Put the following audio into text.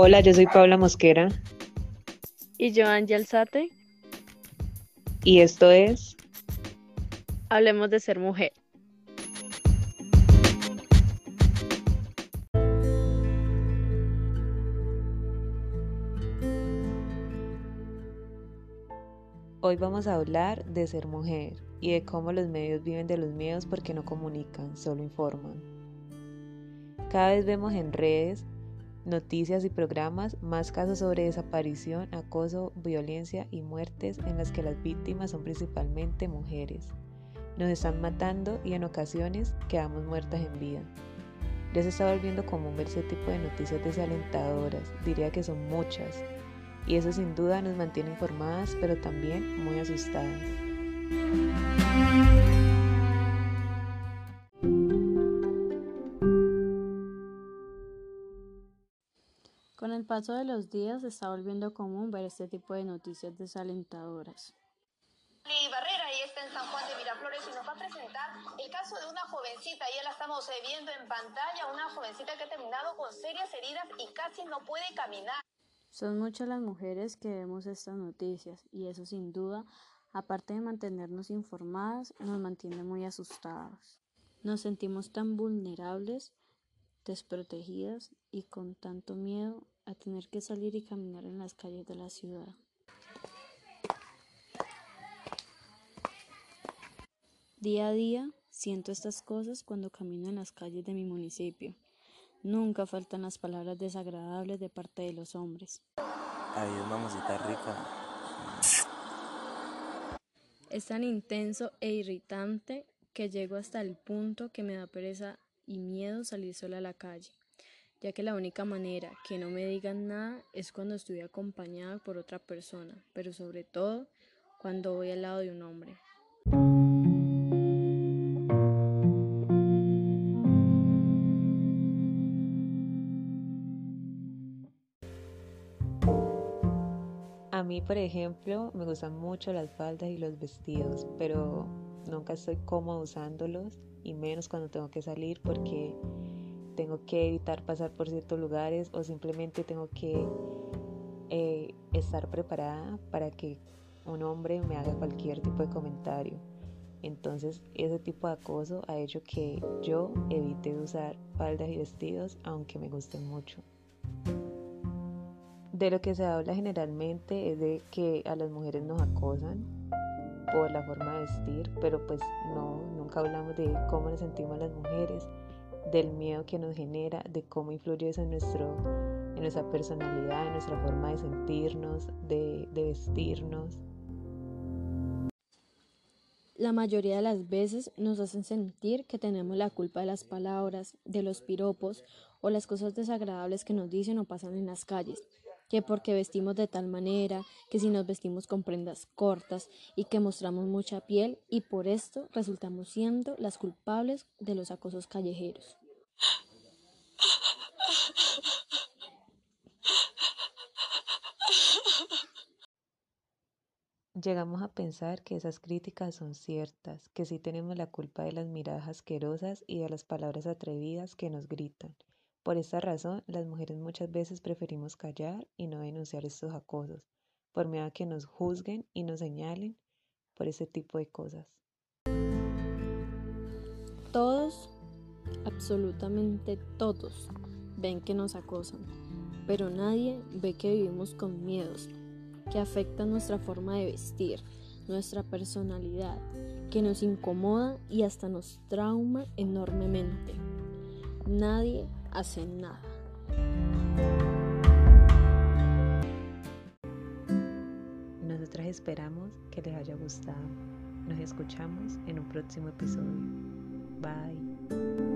Hola, yo soy Paula Mosquera. Y yo, Angie Alzate. Y esto es Hablemos de ser mujer. Hoy vamos a hablar de ser mujer y de cómo los medios viven de los miedos porque no comunican, solo informan. Cada vez vemos en redes, noticias y programas más casos sobre desaparición, acoso, violencia y muertes en las que las víctimas son principalmente mujeres. Nos están matando y en ocasiones quedamos muertas en vida. Ya se está volviendo común ver ese tipo de noticias desalentadoras, diría que son muchas, y eso sin duda nos mantiene informadas pero también muy asustadas. Con el paso de los días se está volviendo común ver este tipo de noticias desalentadoras. Barrera y está en San Juan de Miraflores y nos va a presentar el caso de una jovencita, ya la estamos viendo en pantalla, una jovencita que ha terminado con serias heridas y casi no puede caminar. Son muchas las mujeres que vemos estas noticias y eso sin duda, aparte de mantenernos informadas, nos mantiene muy asustadas. Nos sentimos tan vulnerables, desprotegidas y con tanto miedo a tener que salir y caminar en las calles de la ciudad. Día a día siento estas cosas cuando camino en las calles de mi municipio. Nunca faltan las palabras desagradables de parte de los hombres. Ay, es mamacita rica. Es tan intenso e irritante que llego hasta el punto que me da pereza y miedo salir sola a la calle, ya que la única manera que no me digan nada es cuando estoy acompañada por otra persona, pero sobre todo cuando voy al lado de un hombre. A mí, por ejemplo, me gustan mucho las faldas y los vestidos, pero nunca estoy cómoda usándolos y menos cuando tengo que salir porque tengo que evitar pasar por ciertos lugares o simplemente tengo que eh, estar preparada para que un hombre me haga cualquier tipo de comentario. Entonces ese tipo de acoso ha hecho que yo evite usar faldas y vestidos aunque me gusten mucho. De lo que se habla generalmente es de que a las mujeres nos acosan por la forma de vestir, pero pues no, nunca hablamos de cómo nos sentimos las mujeres, del miedo que nos genera, de cómo influye eso en, nuestro, en nuestra personalidad, en nuestra forma de sentirnos, de, de vestirnos. La mayoría de las veces nos hacen sentir que tenemos la culpa de las palabras, de los piropos o las cosas desagradables que nos dicen o pasan en las calles que porque vestimos de tal manera, que si nos vestimos con prendas cortas y que mostramos mucha piel y por esto resultamos siendo las culpables de los acosos callejeros. Llegamos a pensar que esas críticas son ciertas, que sí tenemos la culpa de las miradas asquerosas y de las palabras atrevidas que nos gritan. Por esta razón, las mujeres muchas veces preferimos callar y no denunciar estos acosos, por miedo a que nos juzguen y nos señalen por ese tipo de cosas. Todos, absolutamente todos, ven que nos acosan, pero nadie ve que vivimos con miedos, que afectan nuestra forma de vestir, nuestra personalidad, que nos incomoda y hasta nos trauma enormemente. Nadie hacen nada. Nosotras esperamos que les haya gustado. Nos escuchamos en un próximo episodio. Bye.